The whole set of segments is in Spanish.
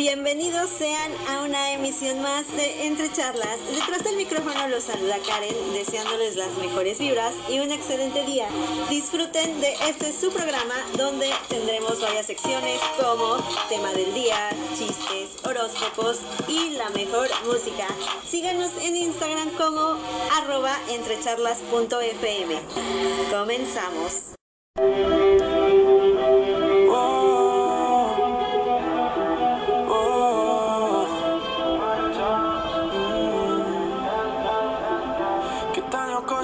Bienvenidos sean a una emisión más de Entre Charlas. Detrás del micrófono los saluda Karen, deseándoles las mejores vibras y un excelente día. Disfruten de este su programa donde tendremos varias secciones como tema del día, chistes, horóscopos y la mejor música. Síganos en Instagram como arroba entrecharlas.fm. Comenzamos.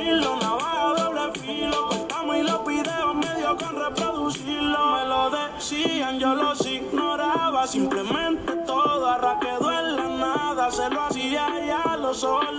introducirlo. Navaja doble filo, cortamos y los videos medio con reproducirlo. Me lo decían, yo los ignoraba. Simplemente todo arra quedó en la nada. Se lo hacía y a los ojos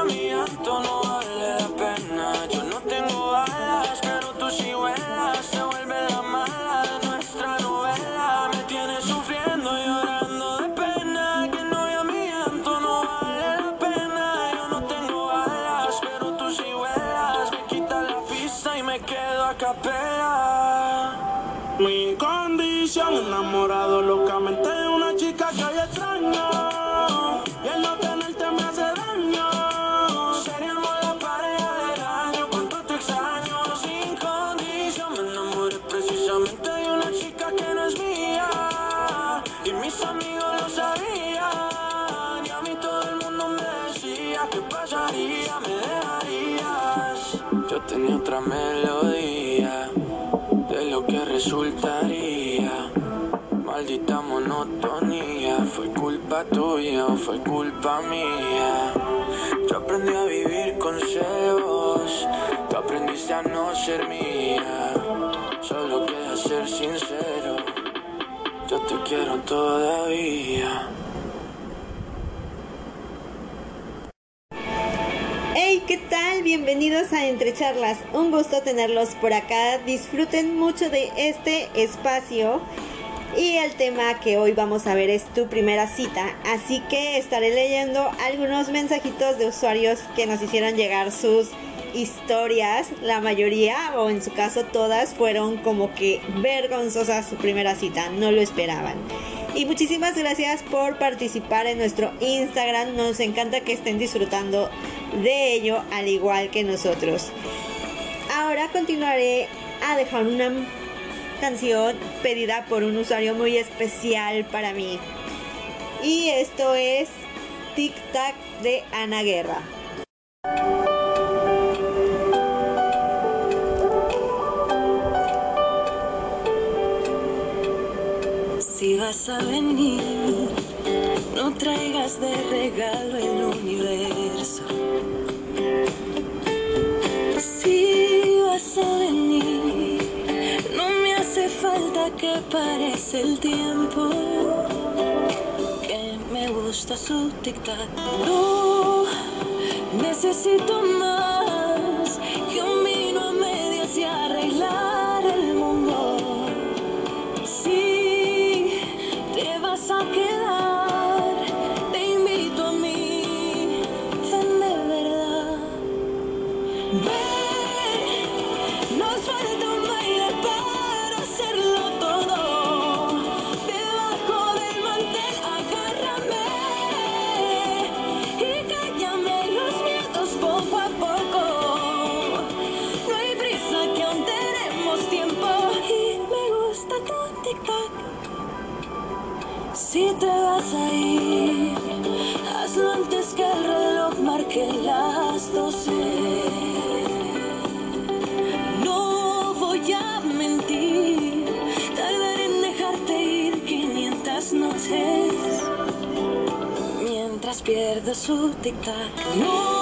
Mis amigos lo sabían Y a mí todo el mundo me decía que pasaría, me dejarías Yo tenía otra melodía de lo que resultaría Maldita monotonía, fue culpa tuya o fue culpa mía. Yo aprendí a vivir con celos, tú aprendiste a no ser mía. Solo queda ser sincero, te quiero todavía. Hey, ¿qué tal? Bienvenidos a Entre Charlas. Un gusto tenerlos por acá. Disfruten mucho de este espacio. Y el tema que hoy vamos a ver es tu primera cita. Así que estaré leyendo algunos mensajitos de usuarios que nos hicieron llegar sus historias. La mayoría, o en su caso todas, fueron como que vergonzosas su primera cita. No lo esperaban. Y muchísimas gracias por participar en nuestro Instagram. Nos encanta que estén disfrutando de ello al igual que nosotros. Ahora continuaré a dejar una canción pedida por un usuario muy especial para mí. Y esto es Tic Tac de Ana Guerra. Si vas a venir, no traigas de regalo el universo. Si vas a venir, no me hace falta que parece el tiempo. Que me gusta su tic-tac. No necesito más su tic-tac.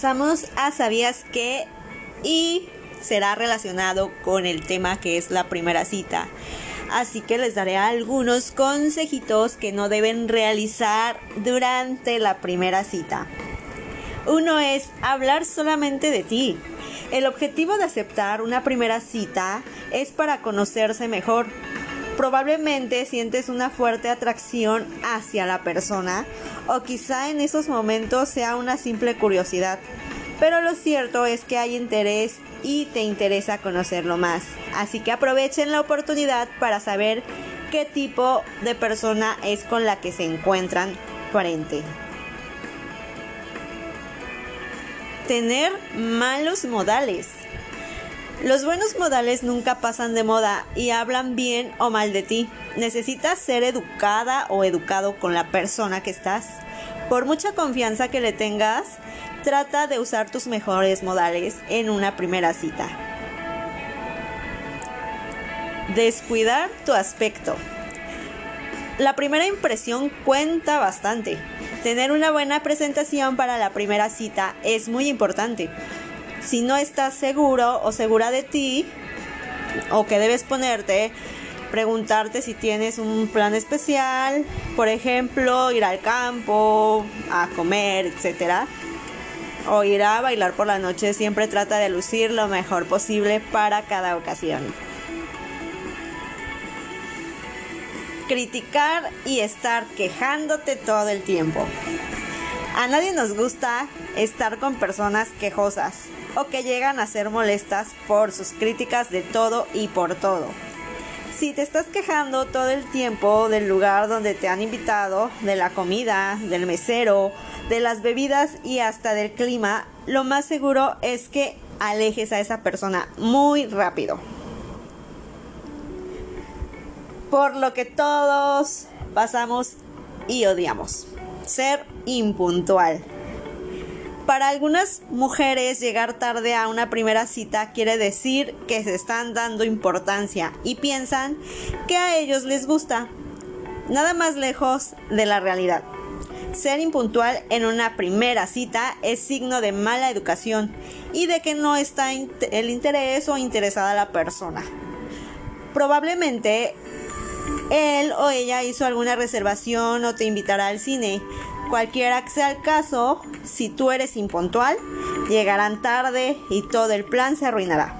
Pasamos a ¿Sabías que? Y será relacionado con el tema que es la primera cita. Así que les daré algunos consejitos que no deben realizar durante la primera cita. Uno es hablar solamente de ti. El objetivo de aceptar una primera cita es para conocerse mejor. Probablemente sientes una fuerte atracción hacia la persona o quizá en esos momentos sea una simple curiosidad. Pero lo cierto es que hay interés y te interesa conocerlo más. Así que aprovechen la oportunidad para saber qué tipo de persona es con la que se encuentran frente. Tener malos modales. Los buenos modales nunca pasan de moda y hablan bien o mal de ti. Necesitas ser educada o educado con la persona que estás. Por mucha confianza que le tengas, trata de usar tus mejores modales en una primera cita. Descuidar tu aspecto. La primera impresión cuenta bastante. Tener una buena presentación para la primera cita es muy importante. Si no estás seguro o segura de ti o que debes ponerte, preguntarte si tienes un plan especial, por ejemplo, ir al campo, a comer, etcétera, o ir a bailar por la noche, siempre trata de lucir lo mejor posible para cada ocasión. Criticar y estar quejándote todo el tiempo. A nadie nos gusta estar con personas quejosas o que llegan a ser molestas por sus críticas de todo y por todo. Si te estás quejando todo el tiempo del lugar donde te han invitado, de la comida, del mesero, de las bebidas y hasta del clima, lo más seguro es que alejes a esa persona muy rápido. Por lo que todos pasamos y odiamos. Ser impuntual. Para algunas mujeres llegar tarde a una primera cita quiere decir que se están dando importancia y piensan que a ellos les gusta. Nada más lejos de la realidad. Ser impuntual en una primera cita es signo de mala educación y de que no está el interés o interesada la persona. Probablemente él o ella hizo alguna reservación o te invitará al cine. Cualquiera que sea el caso, si tú eres impuntual, llegarán tarde y todo el plan se arruinará.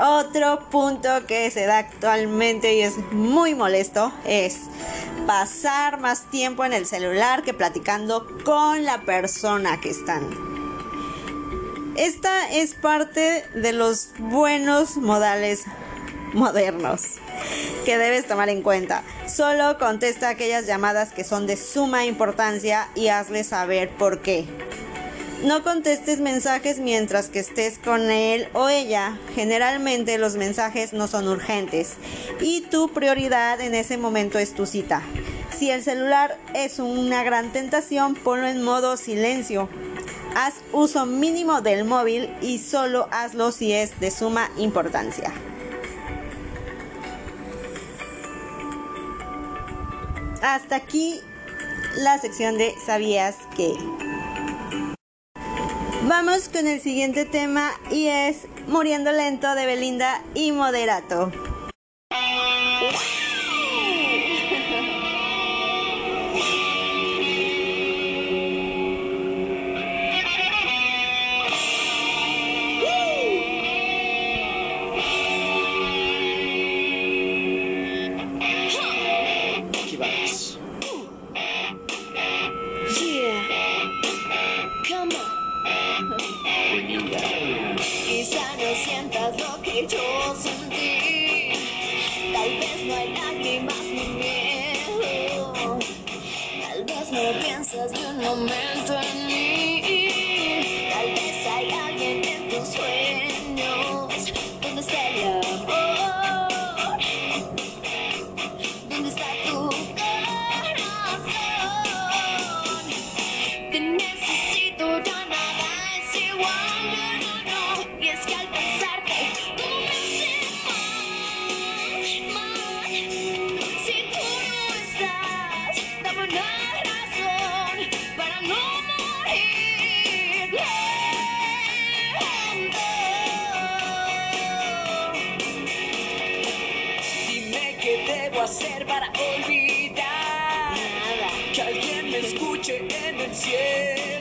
Otro punto que se da actualmente y es muy molesto es pasar más tiempo en el celular que platicando con la persona que están. Esta es parte de los buenos modales modernos que debes tomar en cuenta. Solo contesta aquellas llamadas que son de suma importancia y hazle saber por qué. No contestes mensajes mientras que estés con él o ella. Generalmente los mensajes no son urgentes y tu prioridad en ese momento es tu cita. Si el celular es una gran tentación, ponlo en modo silencio. Haz uso mínimo del móvil y solo hazlo si es de suma importancia. Hasta aquí la sección de ¿Sabías que? Vamos con el siguiente tema y es Muriendo Lento de Belinda y Moderato. hacer para olvidar? Que alguien me escuche en el cielo.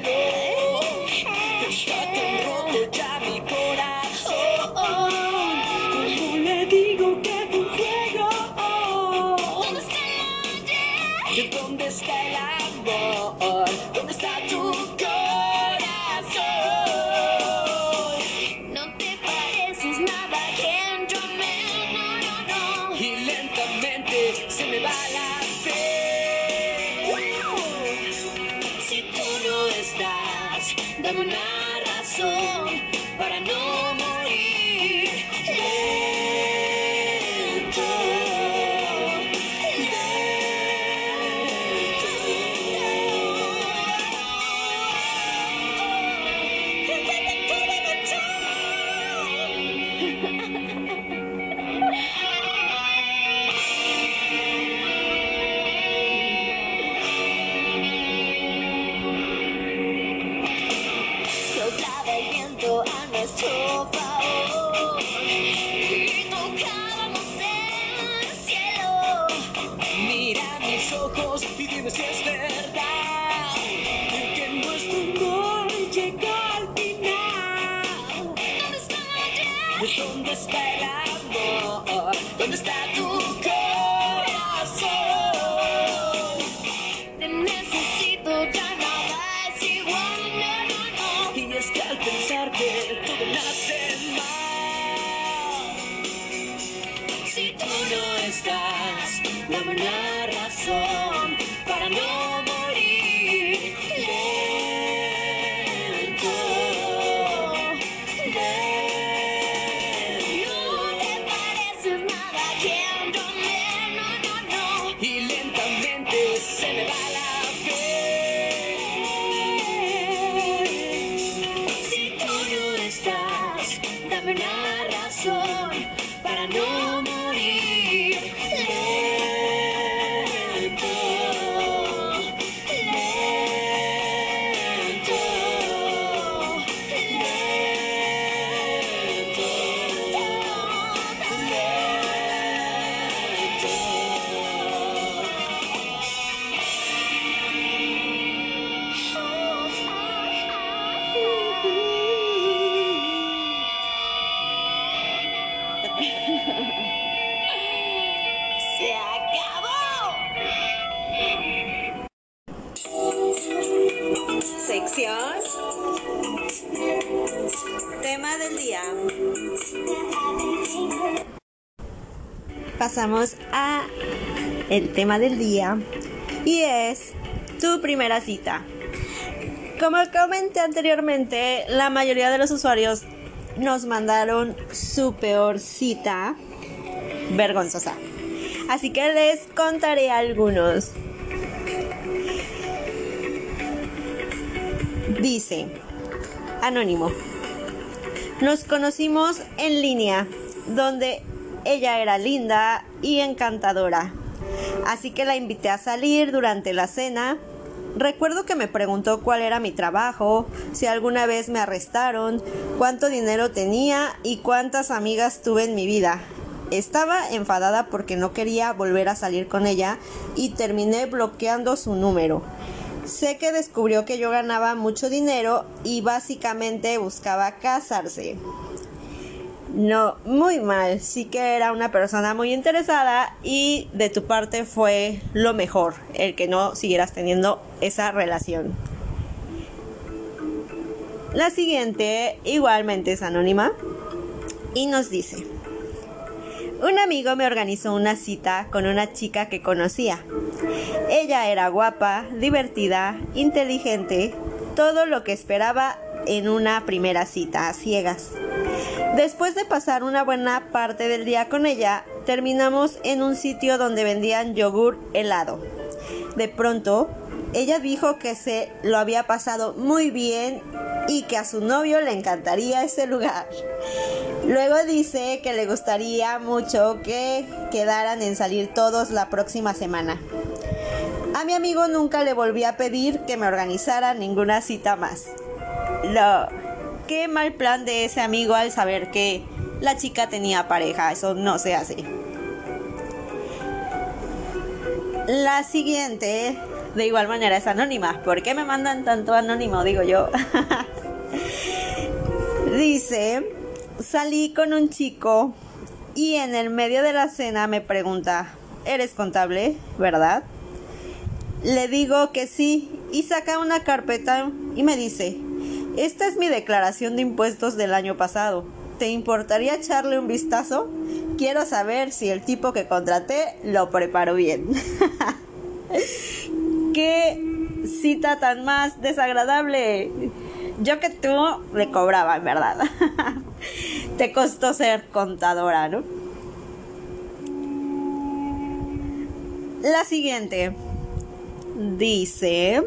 a el tema del día y es tu primera cita. Como comenté anteriormente, la mayoría de los usuarios nos mandaron su peor cita vergonzosa. Así que les contaré algunos. Dice, anónimo, nos conocimos en línea, donde ella era linda y encantadora. Así que la invité a salir durante la cena. Recuerdo que me preguntó cuál era mi trabajo, si alguna vez me arrestaron, cuánto dinero tenía y cuántas amigas tuve en mi vida. Estaba enfadada porque no quería volver a salir con ella y terminé bloqueando su número. Sé que descubrió que yo ganaba mucho dinero y básicamente buscaba casarse. No, muy mal. Sí que era una persona muy interesada y de tu parte fue lo mejor, el que no siguieras teniendo esa relación. La siguiente igualmente es anónima y nos dice, un amigo me organizó una cita con una chica que conocía. Ella era guapa, divertida, inteligente, todo lo que esperaba en una primera cita a ciegas. Después de pasar una buena parte del día con ella, terminamos en un sitio donde vendían yogur helado. De pronto, ella dijo que se lo había pasado muy bien y que a su novio le encantaría ese lugar. Luego dice que le gustaría mucho que quedaran en salir todos la próxima semana. A mi amigo nunca le volví a pedir que me organizara ninguna cita más. Lo, qué mal plan de ese amigo al saber que la chica tenía pareja. Eso no se hace. La siguiente, de igual manera, es anónima. ¿Por qué me mandan tanto anónimo? Digo yo. Dice, salí con un chico y en el medio de la cena me pregunta, ¿eres contable? ¿Verdad? Le digo que sí y saca una carpeta y me dice, esta es mi declaración de impuestos del año pasado. ¿Te importaría echarle un vistazo? Quiero saber si el tipo que contraté lo preparó bien. ¿Qué cita tan más desagradable? Yo que tú le cobraba, en verdad. Te costó ser contadora, ¿no? La siguiente dice...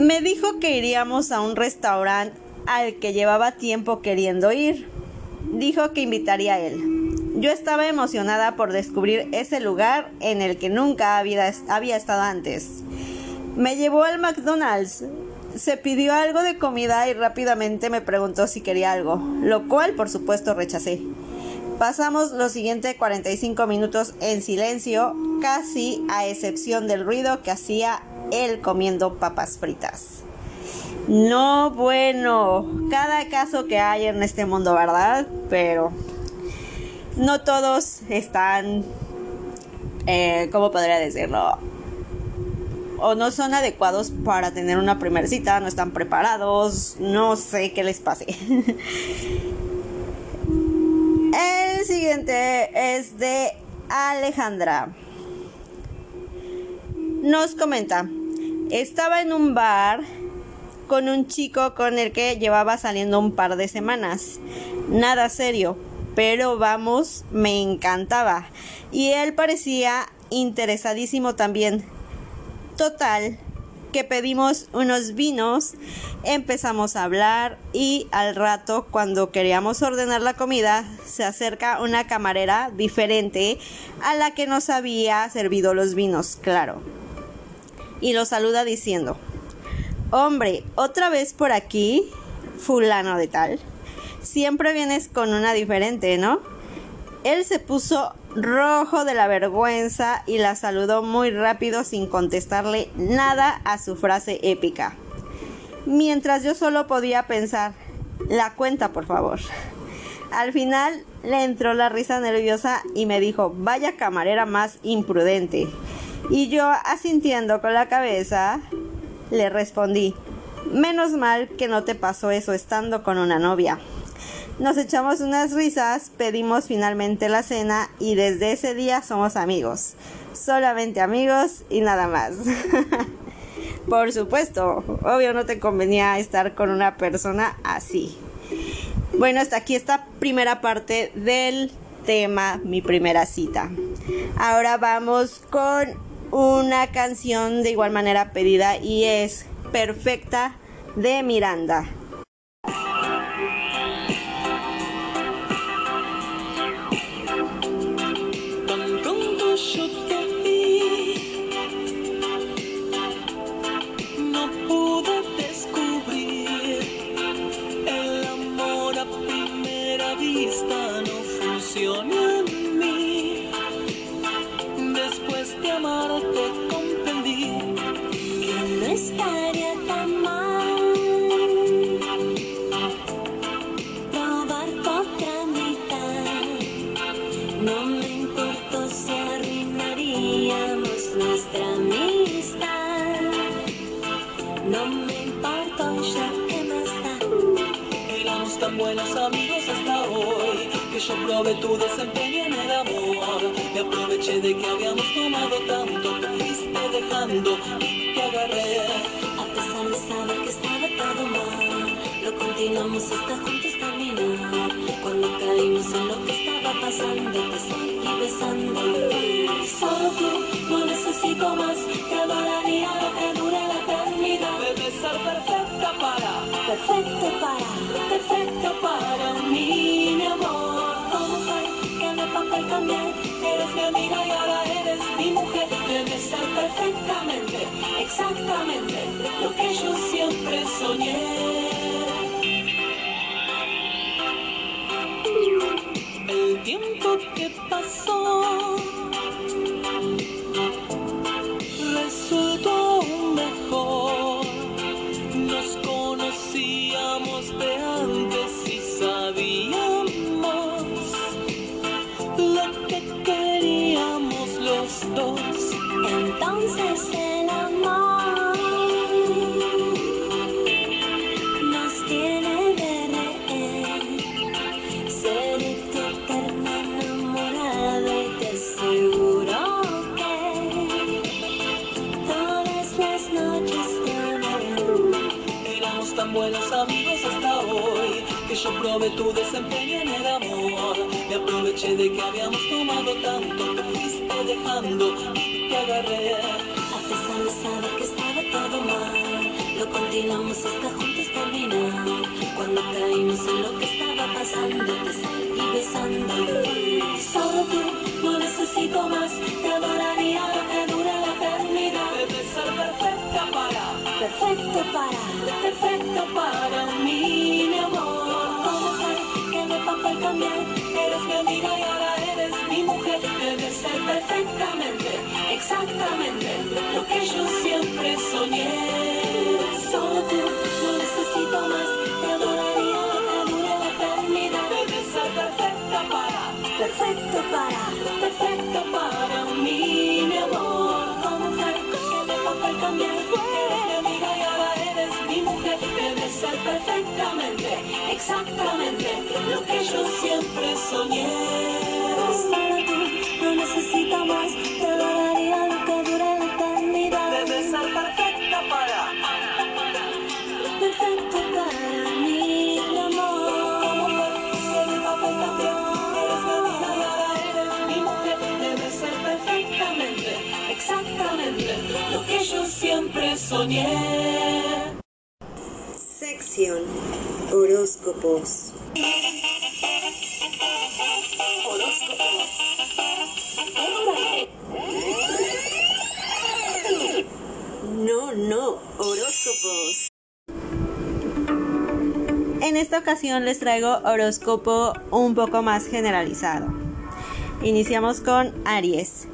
Me dijo que iríamos a un restaurante al que llevaba tiempo queriendo ir. Dijo que invitaría a él. Yo estaba emocionada por descubrir ese lugar en el que nunca había, había estado antes. Me llevó al McDonald's. Se pidió algo de comida y rápidamente me preguntó si quería algo, lo cual por supuesto rechacé. Pasamos los siguientes 45 minutos en silencio, casi a excepción del ruido que hacía él comiendo papas fritas. No, bueno, cada caso que hay en este mundo, ¿verdad? Pero no todos están, eh, ¿cómo podría decirlo? O no son adecuados para tener una primera cita, no están preparados, no sé qué les pase. El siguiente es de Alejandra. Nos comenta, estaba en un bar con un chico con el que llevaba saliendo un par de semanas. Nada serio, pero vamos, me encantaba. Y él parecía interesadísimo también. Total, que pedimos unos vinos, empezamos a hablar y al rato cuando queríamos ordenar la comida se acerca una camarera diferente a la que nos había servido los vinos, claro y lo saluda diciendo, hombre, otra vez por aquí, fulano de tal. Siempre vienes con una diferente, ¿no? Él se puso rojo de la vergüenza y la saludó muy rápido sin contestarle nada a su frase épica. Mientras yo solo podía pensar, la cuenta por favor. Al final le entró la risa nerviosa y me dijo, vaya camarera más imprudente. Y yo, asintiendo con la cabeza, le respondí, menos mal que no te pasó eso estando con una novia. Nos echamos unas risas, pedimos finalmente la cena y desde ese día somos amigos. Solamente amigos y nada más. Por supuesto, obvio no te convenía estar con una persona así. Bueno, hasta aquí esta primera parte del tema, mi primera cita. Ahora vamos con una canción de igual manera pedida y es Perfecta de Miranda. Tu desempeño en el amor. Me aproveché de que habíamos tomado tanto, te fuiste dejando y te agarré. A pesar de saber que estaba todo mal, lo continuamos hasta juntos caminar. Cuando caímos en lo que estaba pasando, te seguí besando. Solo tú, no necesito más, te adoraría lo que dure la eternidad. Debes ser perfecta para, perfecto para, perfecto para mí, papel cambié? Eres mi amiga y ahora eres mi mujer. Debes ser perfectamente, exactamente lo que yo siempre soñé. El tiempo que pasó aproveché de que habíamos tomado tanto, te fuiste dejando y te agarré. A pesar de saber que estaba todo mal, lo continuamos hasta juntos terminar. Cuando caímos en lo que estaba pasando, te seguí besando. Solo tú, no necesito más, te adoraría lo que dure la eternidad. Debes ser perfecta para, perfecto para, exactamente lo que yo siempre soñé. Solo tú, no necesito más, te adoraría que dure la eternidad. Ser perfecta para, perfecto para, perfecto para mí, mi amor. ¿Cómo fue que el papel cambié? Eres mi amiga y ahora eres mi mujer. Debes ser perfectamente, exactamente lo que yo siempre soñé. Solo tú, no necesito Sección Horóscopos. No, no, horóscopos. En esta ocasión les traigo horóscopo un poco más generalizado. Iniciamos con Aries.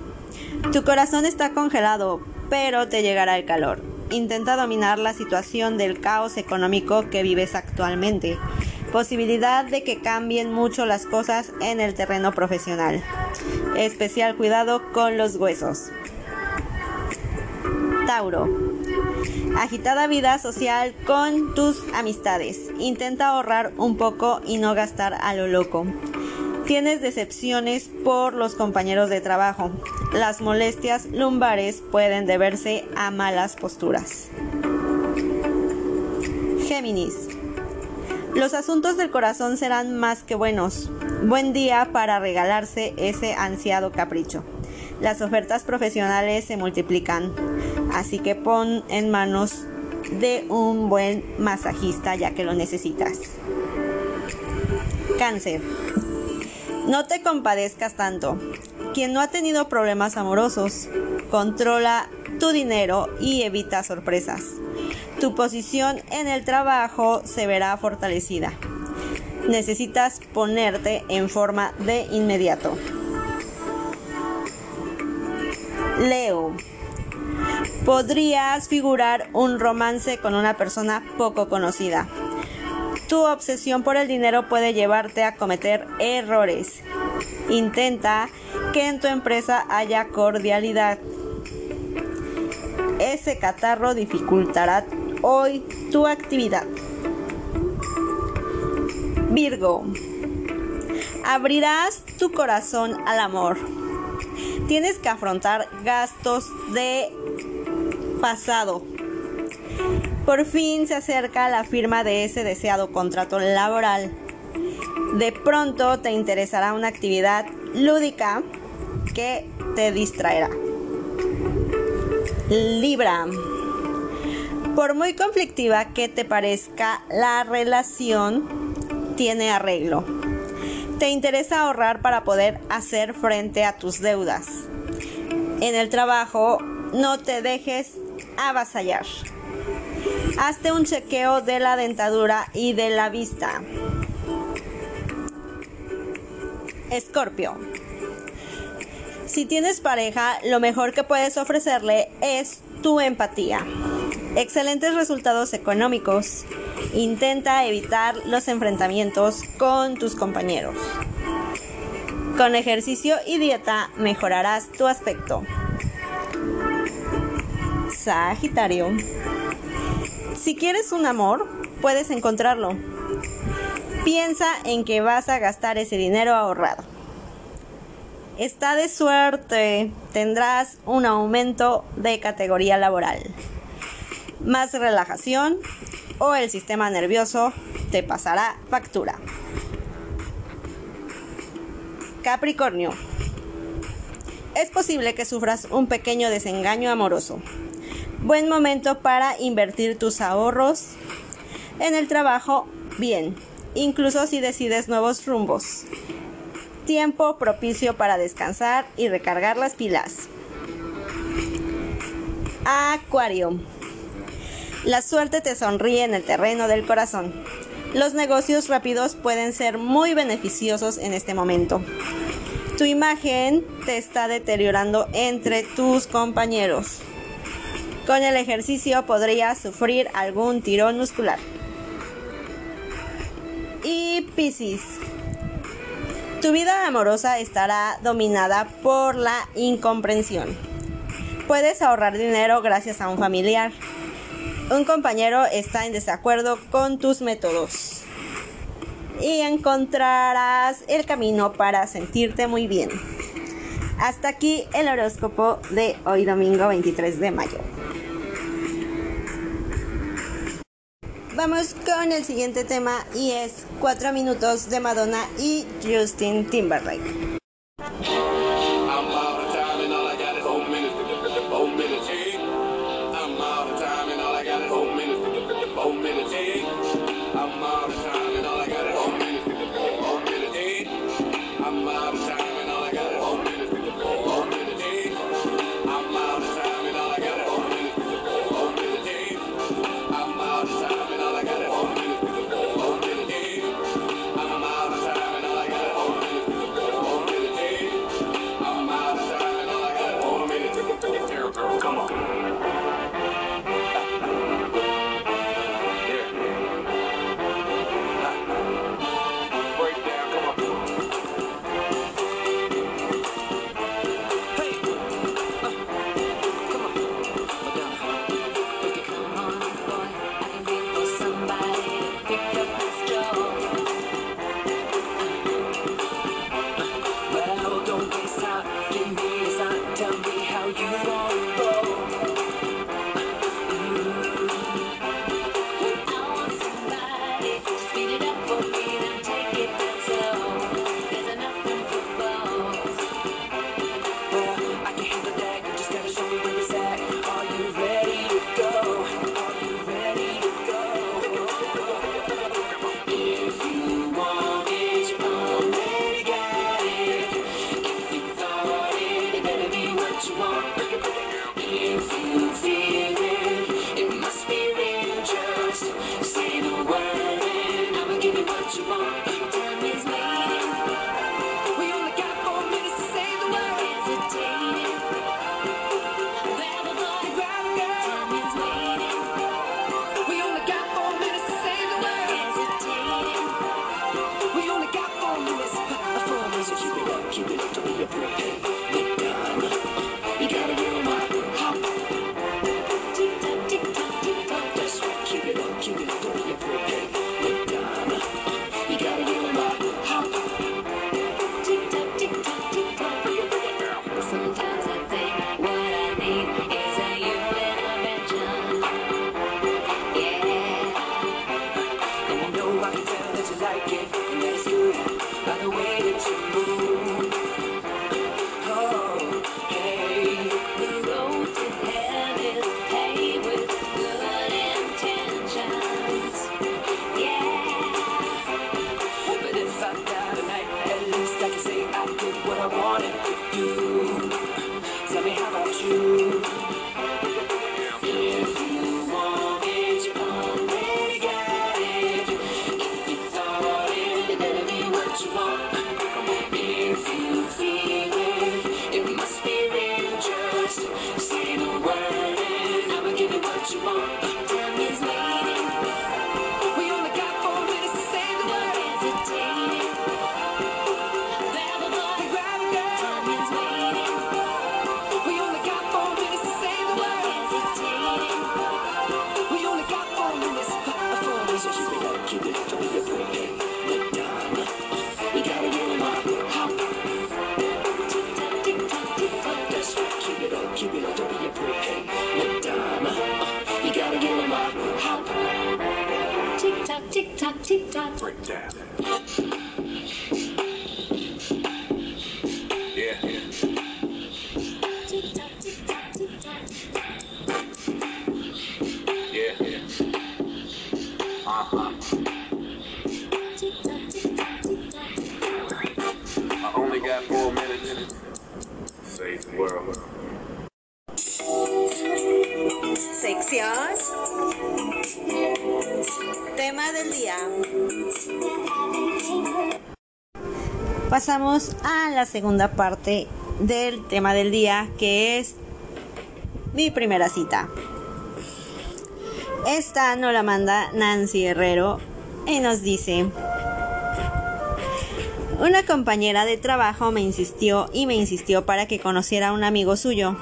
Tu corazón está congelado, pero te llegará el calor. Intenta dominar la situación del caos económico que vives actualmente. Posibilidad de que cambien mucho las cosas en el terreno profesional. Especial cuidado con los huesos. Tauro. Agitada vida social con tus amistades. Intenta ahorrar un poco y no gastar a lo loco. Tienes decepciones por los compañeros de trabajo. Las molestias lumbares pueden deberse a malas posturas. Géminis. Los asuntos del corazón serán más que buenos. Buen día para regalarse ese ansiado capricho. Las ofertas profesionales se multiplican, así que pon en manos de un buen masajista ya que lo necesitas. Cáncer. No te compadezcas tanto. Quien no ha tenido problemas amorosos, controla tu dinero y evita sorpresas. Tu posición en el trabajo se verá fortalecida. Necesitas ponerte en forma de inmediato. Leo. Podrías figurar un romance con una persona poco conocida. Tu obsesión por el dinero puede llevarte a cometer errores. Intenta que en tu empresa haya cordialidad. Ese catarro dificultará hoy tu actividad. Virgo. Abrirás tu corazón al amor. Tienes que afrontar gastos de pasado. Por fin se acerca la firma de ese deseado contrato laboral. De pronto te interesará una actividad lúdica que te distraerá. Libra. Por muy conflictiva que te parezca, la relación tiene arreglo. Te interesa ahorrar para poder hacer frente a tus deudas. En el trabajo, no te dejes avasallar. Hazte un chequeo de la dentadura y de la vista. Escorpio. Si tienes pareja, lo mejor que puedes ofrecerle es tu empatía. Excelentes resultados económicos. Intenta evitar los enfrentamientos con tus compañeros. Con ejercicio y dieta mejorarás tu aspecto. Sagitario. Si quieres un amor, puedes encontrarlo. Piensa en que vas a gastar ese dinero ahorrado. Está de suerte, tendrás un aumento de categoría laboral. Más relajación o el sistema nervioso te pasará factura. Capricornio. Es posible que sufras un pequeño desengaño amoroso. Buen momento para invertir tus ahorros en el trabajo bien, incluso si decides nuevos rumbos tiempo propicio para descansar y recargar las pilas. Acuario. La suerte te sonríe en el terreno del corazón. Los negocios rápidos pueden ser muy beneficiosos en este momento. Tu imagen te está deteriorando entre tus compañeros. Con el ejercicio podrías sufrir algún tirón muscular. Y Piscis. Tu vida amorosa estará dominada por la incomprensión. Puedes ahorrar dinero gracias a un familiar. Un compañero está en desacuerdo con tus métodos. Y encontrarás el camino para sentirte muy bien. Hasta aquí el horóscopo de hoy domingo 23 de mayo. Vamos con el siguiente tema y es 4 minutos de Madonna y Justin Timberlake. Judith. A la segunda parte del tema del día, que es mi primera cita. Esta nos la manda Nancy Herrero y nos dice, una compañera de trabajo me insistió y me insistió para que conociera a un amigo suyo.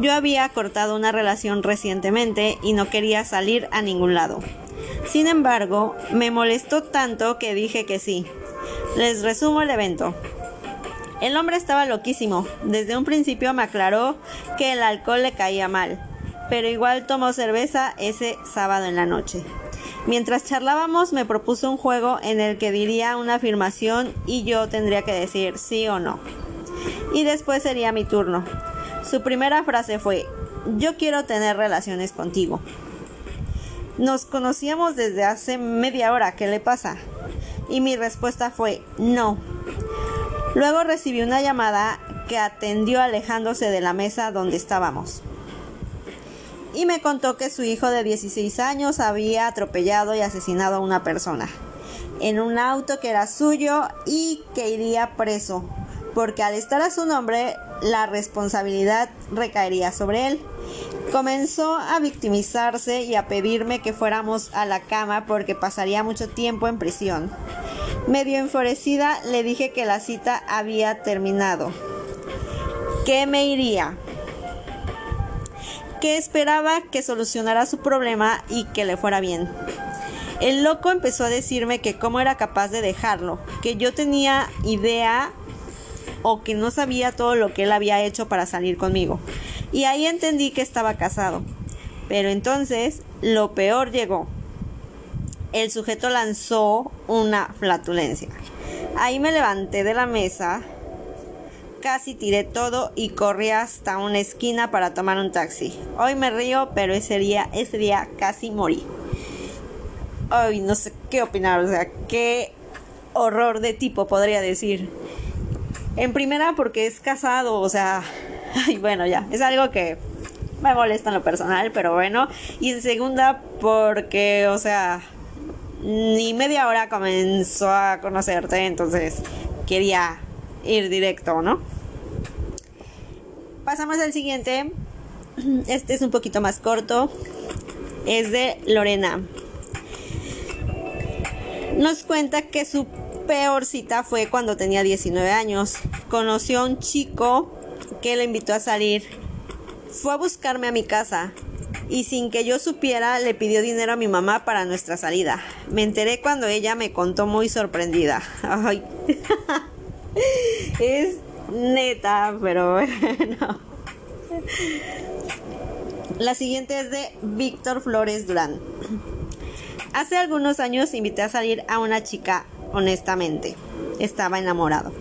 Yo había cortado una relación recientemente y no quería salir a ningún lado. Sin embargo, me molestó tanto que dije que sí. Les resumo el evento. El hombre estaba loquísimo. Desde un principio me aclaró que el alcohol le caía mal, pero igual tomó cerveza ese sábado en la noche. Mientras charlábamos me propuso un juego en el que diría una afirmación y yo tendría que decir sí o no. Y después sería mi turno. Su primera frase fue, yo quiero tener relaciones contigo. Nos conocíamos desde hace media hora, ¿qué le pasa? Y mi respuesta fue, no. Luego recibí una llamada que atendió alejándose de la mesa donde estábamos. Y me contó que su hijo de 16 años había atropellado y asesinado a una persona en un auto que era suyo y que iría preso, porque al estar a su nombre la responsabilidad recaería sobre él. Comenzó a victimizarse y a pedirme que fuéramos a la cama porque pasaría mucho tiempo en prisión. Medio enfurecida le dije que la cita había terminado, que me iría, que esperaba que solucionara su problema y que le fuera bien. El loco empezó a decirme que cómo era capaz de dejarlo, que yo tenía idea o que no sabía todo lo que él había hecho para salir conmigo. Y ahí entendí que estaba casado. Pero entonces lo peor llegó. El sujeto lanzó una flatulencia. Ahí me levanté de la mesa, casi tiré todo y corrí hasta una esquina para tomar un taxi. Hoy me río, pero ese día, ese día casi morí. Ay, no sé qué opinar, o sea, qué horror de tipo podría decir. En primera porque es casado, o sea, ay, bueno, ya, es algo que me molesta en lo personal, pero bueno. Y en segunda porque, o sea, ni media hora comenzó a conocerte, entonces quería ir directo, ¿no? Pasamos al siguiente. Este es un poquito más corto. Es de Lorena. Nos cuenta que su peor cita fue cuando tenía 19 años. Conoció a un chico que le invitó a salir. Fue a buscarme a mi casa. Y sin que yo supiera le pidió dinero a mi mamá para nuestra salida. Me enteré cuando ella me contó muy sorprendida. Ay. es neta, pero bueno. La siguiente es de Víctor Flores Durán. Hace algunos años invité a salir a una chica honestamente. Estaba enamorado.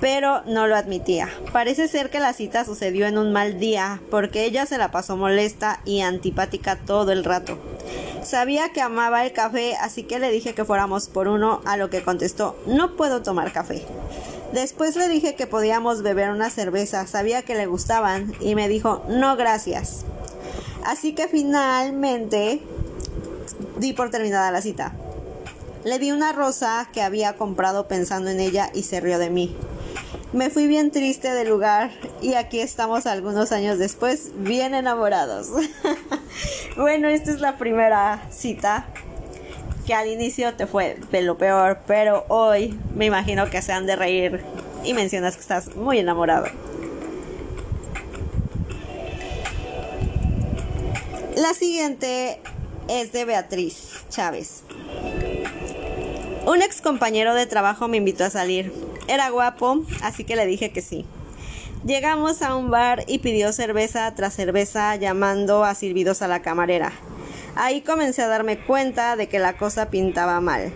Pero no lo admitía. Parece ser que la cita sucedió en un mal día, porque ella se la pasó molesta y antipática todo el rato. Sabía que amaba el café, así que le dije que fuéramos por uno, a lo que contestó, no puedo tomar café. Después le dije que podíamos beber una cerveza, sabía que le gustaban, y me dijo, no gracias. Así que finalmente di por terminada la cita. Le di una rosa que había comprado pensando en ella y se rió de mí. Me fui bien triste del lugar y aquí estamos algunos años después, bien enamorados. bueno, esta es la primera cita que al inicio te fue de lo peor, pero hoy me imagino que se han de reír y mencionas que estás muy enamorado. La siguiente es de Beatriz Chávez. Un ex compañero de trabajo me invitó a salir. Era guapo, así que le dije que sí. Llegamos a un bar y pidió cerveza tras cerveza llamando a silbidos a la camarera. Ahí comencé a darme cuenta de que la cosa pintaba mal.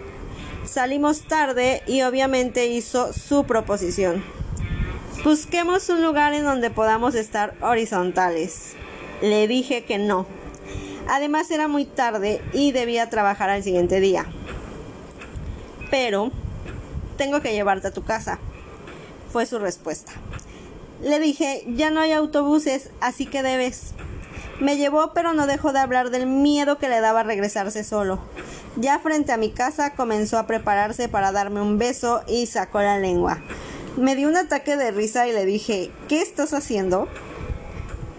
Salimos tarde y obviamente hizo su proposición. Busquemos un lugar en donde podamos estar horizontales. Le dije que no. Además era muy tarde y debía trabajar al siguiente día. Pero tengo que llevarte a tu casa, fue su respuesta. Le dije, ya no hay autobuses, así que debes. Me llevó, pero no dejó de hablar del miedo que le daba regresarse solo. Ya frente a mi casa comenzó a prepararse para darme un beso y sacó la lengua. Me dio un ataque de risa y le dije, ¿qué estás haciendo?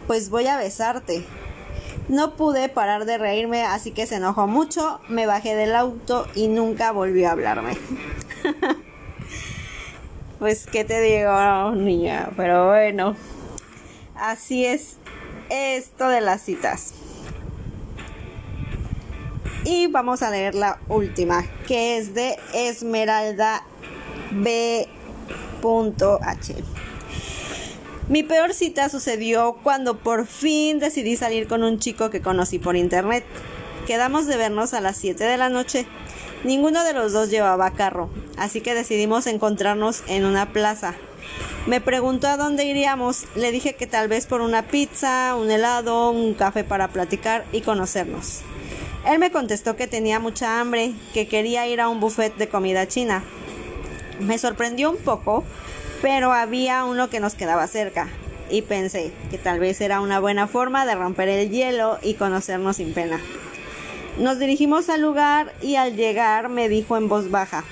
Pues voy a besarte. No pude parar de reírme, así que se enojó mucho, me bajé del auto y nunca volvió a hablarme. pues, ¿qué te digo, niña? Pero bueno, así es esto de las citas. Y vamos a leer la última, que es de Esmeralda B.H. Mi peor cita sucedió cuando por fin decidí salir con un chico que conocí por internet. Quedamos de vernos a las 7 de la noche. Ninguno de los dos llevaba carro, así que decidimos encontrarnos en una plaza. Me preguntó a dónde iríamos, le dije que tal vez por una pizza, un helado, un café para platicar y conocernos. Él me contestó que tenía mucha hambre, que quería ir a un buffet de comida china. Me sorprendió un poco, pero había uno que nos quedaba cerca y pensé que tal vez era una buena forma de romper el hielo y conocernos sin pena. Nos dirigimos al lugar y al llegar me dijo en voz baja,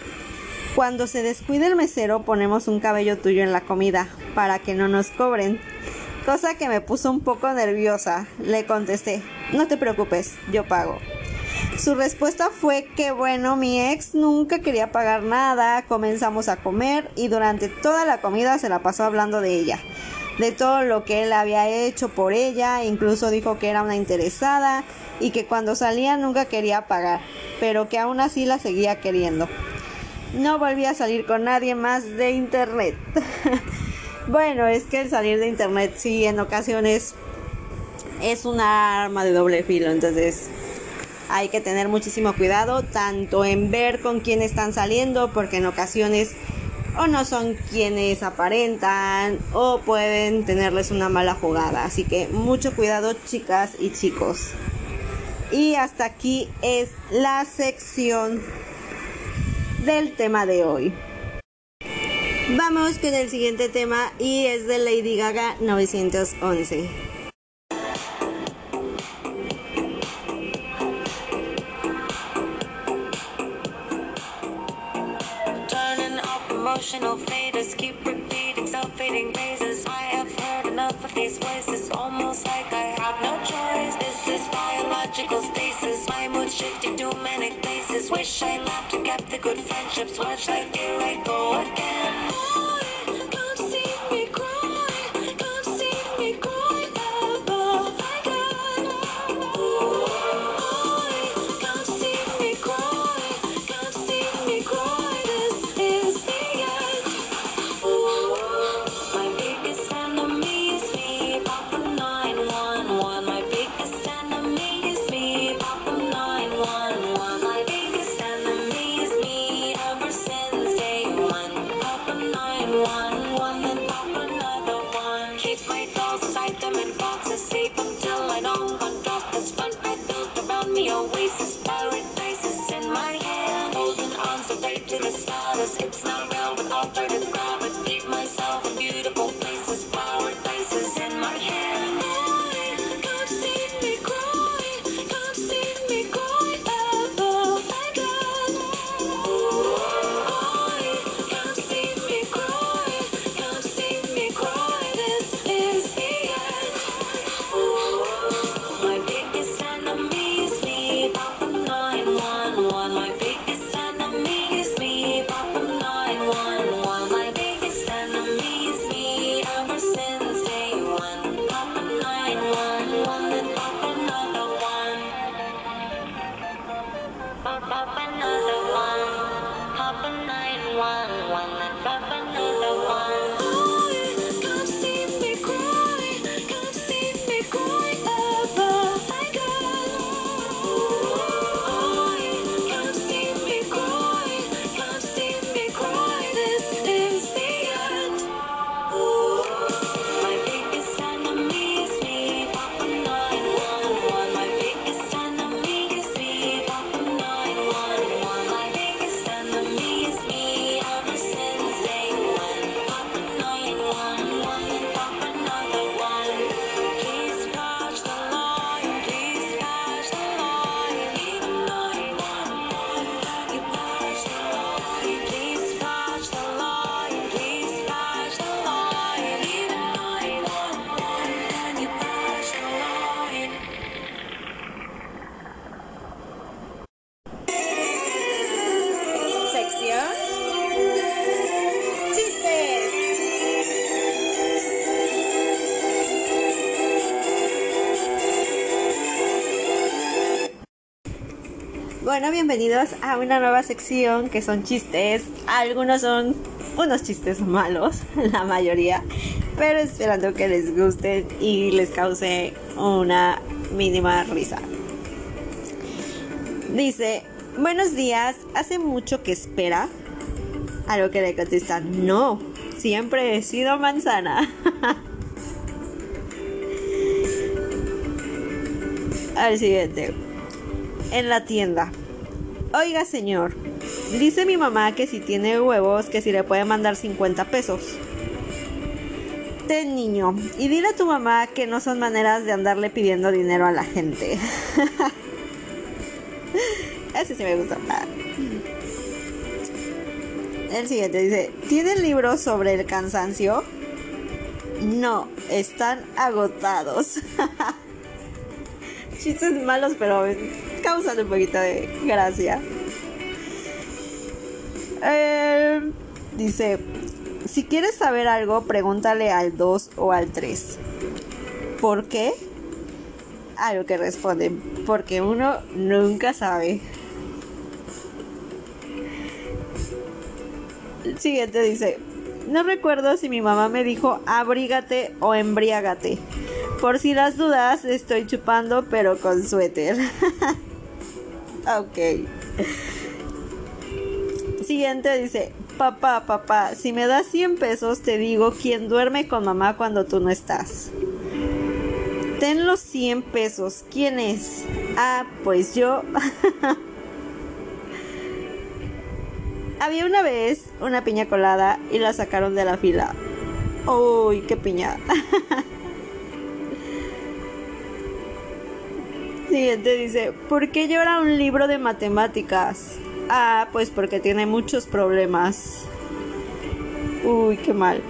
cuando se descuide el mesero ponemos un cabello tuyo en la comida para que no nos cobren. Cosa que me puso un poco nerviosa. Le contesté, no te preocupes, yo pago. Su respuesta fue que bueno, mi ex nunca quería pagar nada, comenzamos a comer y durante toda la comida se la pasó hablando de ella, de todo lo que él había hecho por ella, incluso dijo que era una interesada y que cuando salía nunca quería pagar, pero que aún así la seguía queriendo. No volví a salir con nadie más de internet. bueno, es que el salir de internet sí en ocasiones es una arma de doble filo, entonces hay que tener muchísimo cuidado tanto en ver con quién están saliendo porque en ocasiones o no son quienes aparentan o pueden tenerles una mala jugada. Así que mucho cuidado chicas y chicos. Y hasta aquí es la sección del tema de hoy. Vamos con el siguiente tema y es de Lady Gaga 911. Turning up emotional faders keep repeating self-fading phrases. I have heard enough of these voices, Shifting to many places. Wish I laughed and kept the good friendships. Watch like here I go again. Bueno, bienvenidos a una nueva sección que son chistes. Algunos son unos chistes malos, la mayoría, pero esperando que les gusten y les cause una mínima risa. Dice, buenos días, ¿hace mucho que espera? A lo que le contestan, no, siempre he sido manzana. Al siguiente, en la tienda. Oiga señor, dice mi mamá que si tiene huevos, que si le puede mandar 50 pesos. Ten niño, y dile a tu mamá que no son maneras de andarle pidiendo dinero a la gente. Ese sí me gusta. El siguiente dice, ¿tienen libros sobre el cansancio? No, están agotados. Chistes malos, pero causan un poquito de gracia. Eh, dice, si quieres saber algo, pregúntale al 2 o al 3. ¿Por qué? A lo que responden, porque uno nunca sabe. El siguiente dice, no recuerdo si mi mamá me dijo abrígate o embriágate. Por si las dudas, estoy chupando pero con suéter. ok. Siguiente dice, papá, papá, si me das 100 pesos te digo quién duerme con mamá cuando tú no estás. Ten los 100 pesos, ¿quién es? Ah, pues yo. Había una vez una piña colada y la sacaron de la fila. Uy, qué piña. Siguiente dice, ¿por qué llora un libro de matemáticas? Ah, pues porque tiene muchos problemas. Uy, qué mal.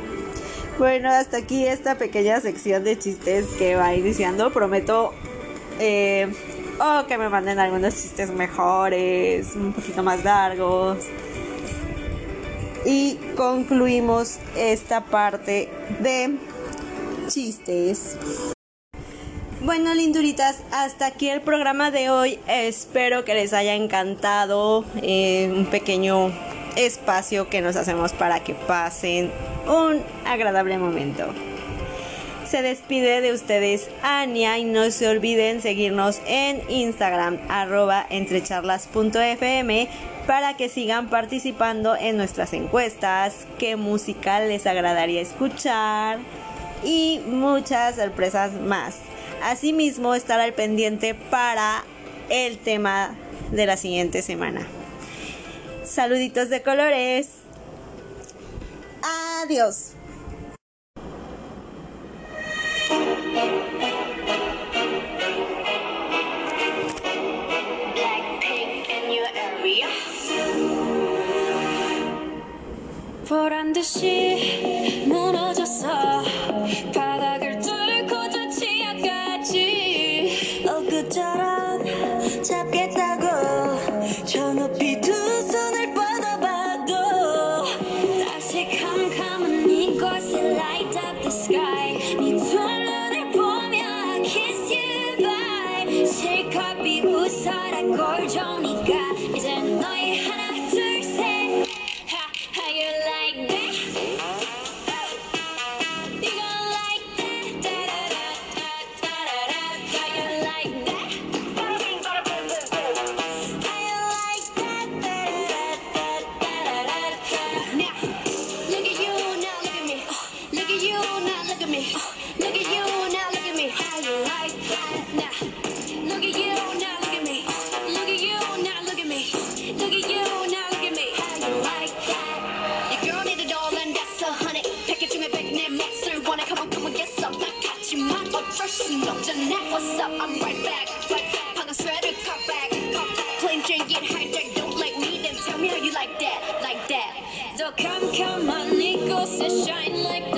Bueno, hasta aquí esta pequeña sección de chistes que va iniciando. Prometo eh, oh, que me manden algunos chistes mejores, un poquito más largos. Y concluimos esta parte de chistes. Bueno, linduritas, hasta aquí el programa de hoy. Espero que les haya encantado eh, un pequeño espacio que nos hacemos para que pasen un agradable momento. Se despide de ustedes Ania y no se olviden seguirnos en Instagram arroba entrecharlas.fm para que sigan participando en nuestras encuestas, qué música les agradaría escuchar y muchas sorpresas más. Asimismo, estar al pendiente para el tema de la siguiente semana. Saluditos de colores. Adiós. punch get hijacked. Don't like me, then tell me how you like that, like that. So come, come on, Nico, so shine like